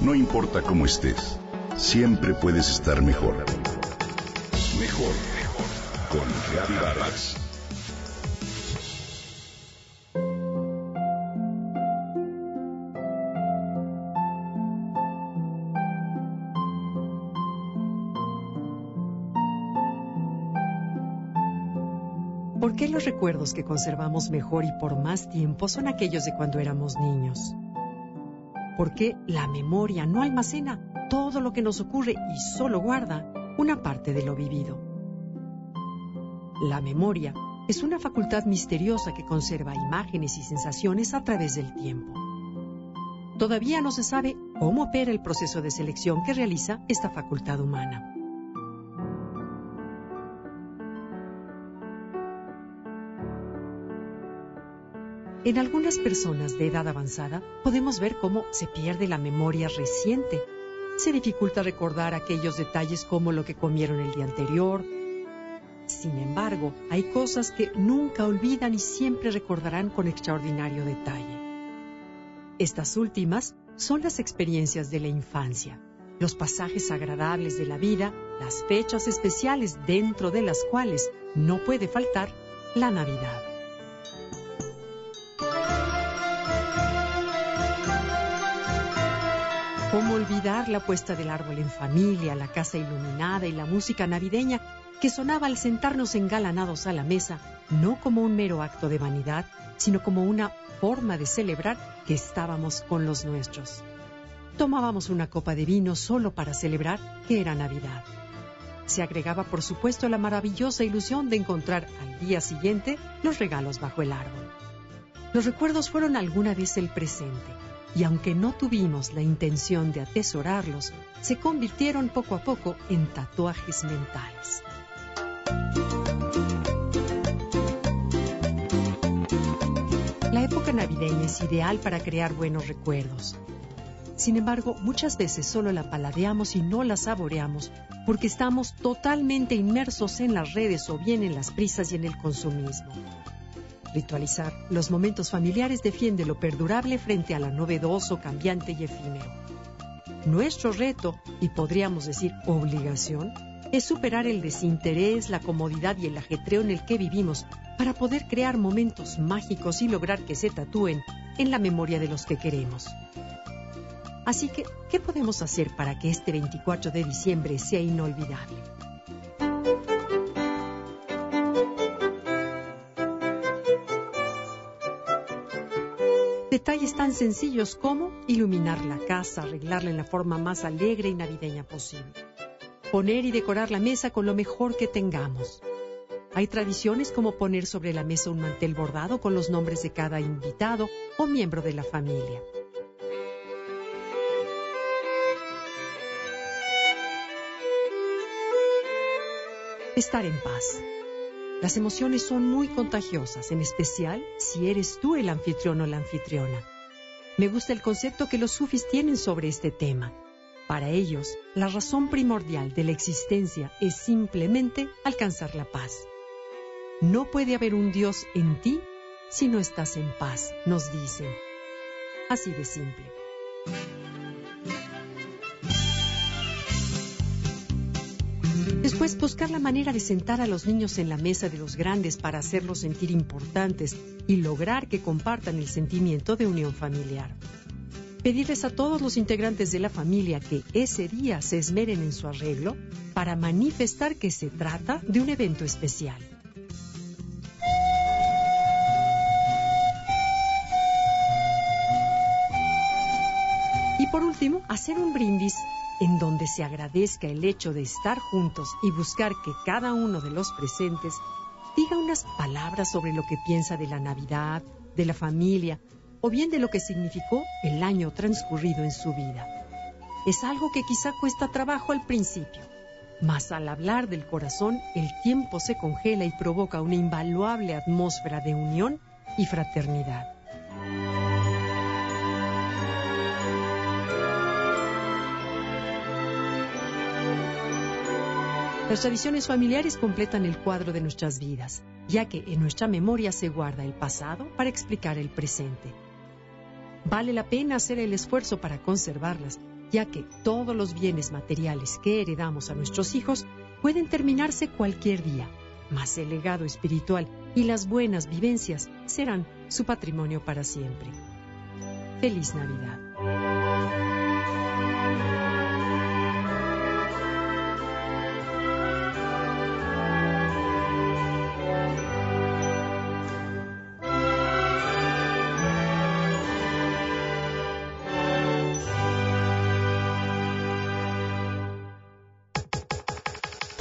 No importa cómo estés, siempre puedes estar mejor. Mejor, mejor. Con Reavivadas. ¿Por qué los recuerdos que conservamos mejor y por más tiempo son aquellos de cuando éramos niños? Porque la memoria no almacena todo lo que nos ocurre y solo guarda una parte de lo vivido. La memoria es una facultad misteriosa que conserva imágenes y sensaciones a través del tiempo. Todavía no se sabe cómo opera el proceso de selección que realiza esta facultad humana. En algunas personas de edad avanzada podemos ver cómo se pierde la memoria reciente. Se dificulta recordar aquellos detalles como lo que comieron el día anterior. Sin embargo, hay cosas que nunca olvidan y siempre recordarán con extraordinario detalle. Estas últimas son las experiencias de la infancia, los pasajes agradables de la vida, las fechas especiales dentro de las cuales no puede faltar la Navidad. ¿Cómo olvidar la puesta del árbol en familia, la casa iluminada y la música navideña que sonaba al sentarnos engalanados a la mesa, no como un mero acto de vanidad, sino como una forma de celebrar que estábamos con los nuestros? Tomábamos una copa de vino solo para celebrar que era Navidad. Se agregaba, por supuesto, la maravillosa ilusión de encontrar al día siguiente los regalos bajo el árbol. Los recuerdos fueron alguna vez el presente y aunque no tuvimos la intención de atesorarlos, se convirtieron poco a poco en tatuajes mentales. La época navideña es ideal para crear buenos recuerdos. Sin embargo, muchas veces solo la paladeamos y no la saboreamos porque estamos totalmente inmersos en las redes o bien en las prisas y en el consumismo. Ritualizar los momentos familiares defiende lo perdurable frente a la novedoso, cambiante y efímero. Nuestro reto, y podríamos decir obligación, es superar el desinterés, la comodidad y el ajetreo en el que vivimos para poder crear momentos mágicos y lograr que se tatúen en la memoria de los que queremos. Así que, ¿qué podemos hacer para que este 24 de diciembre sea inolvidable? Detalles tan sencillos como iluminar la casa, arreglarla en la forma más alegre y navideña posible. Poner y decorar la mesa con lo mejor que tengamos. Hay tradiciones como poner sobre la mesa un mantel bordado con los nombres de cada invitado o miembro de la familia. Estar en paz. Las emociones son muy contagiosas, en especial si eres tú el anfitrión o la anfitriona. Me gusta el concepto que los sufis tienen sobre este tema. Para ellos, la razón primordial de la existencia es simplemente alcanzar la paz. No puede haber un Dios en ti si no estás en paz, nos dicen. Así de simple. Después, buscar la manera de sentar a los niños en la mesa de los grandes para hacerlos sentir importantes y lograr que compartan el sentimiento de unión familiar. Pedirles a todos los integrantes de la familia que ese día se esmeren en su arreglo para manifestar que se trata de un evento especial. Último, hacer un brindis en donde se agradezca el hecho de estar juntos y buscar que cada uno de los presentes diga unas palabras sobre lo que piensa de la Navidad, de la familia o bien de lo que significó el año transcurrido en su vida. Es algo que quizá cuesta trabajo al principio, mas al hablar del corazón el tiempo se congela y provoca una invaluable atmósfera de unión y fraternidad. Las tradiciones familiares completan el cuadro de nuestras vidas, ya que en nuestra memoria se guarda el pasado para explicar el presente. Vale la pena hacer el esfuerzo para conservarlas, ya que todos los bienes materiales que heredamos a nuestros hijos pueden terminarse cualquier día, mas el legado espiritual y las buenas vivencias serán su patrimonio para siempre. Feliz Navidad.